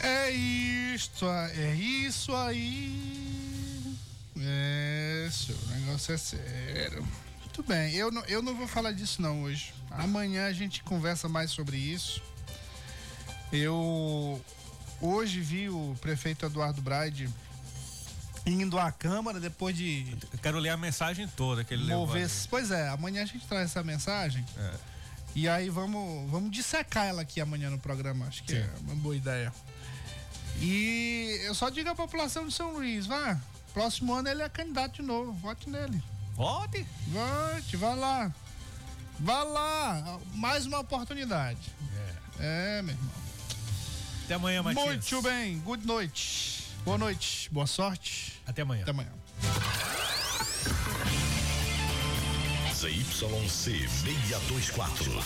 É isto, é isso aí. É, seu negócio é sério. Muito bem, eu não, eu não vou falar disso não hoje. Amanhã a gente conversa mais sobre isso. Eu hoje vi o prefeito Eduardo Braide indo à Câmara depois de. Eu quero ler a mensagem toda que ele mover... levou. Pois é, amanhã a gente traz essa mensagem. É. E aí vamos, vamos dissecar ela aqui amanhã no programa. Acho que Sim. é uma boa ideia. E eu só digo à população de São Luís, vá. Próximo ano ele é candidato de novo. Vote nele. Vote? Vote, vá lá. Vá lá. Mais uma oportunidade. É, é meu irmão. Até amanhã, Matias. Muito bem. Good noite. Boa noite. Boa sorte. Até amanhã. Até amanhã. ZYC 624.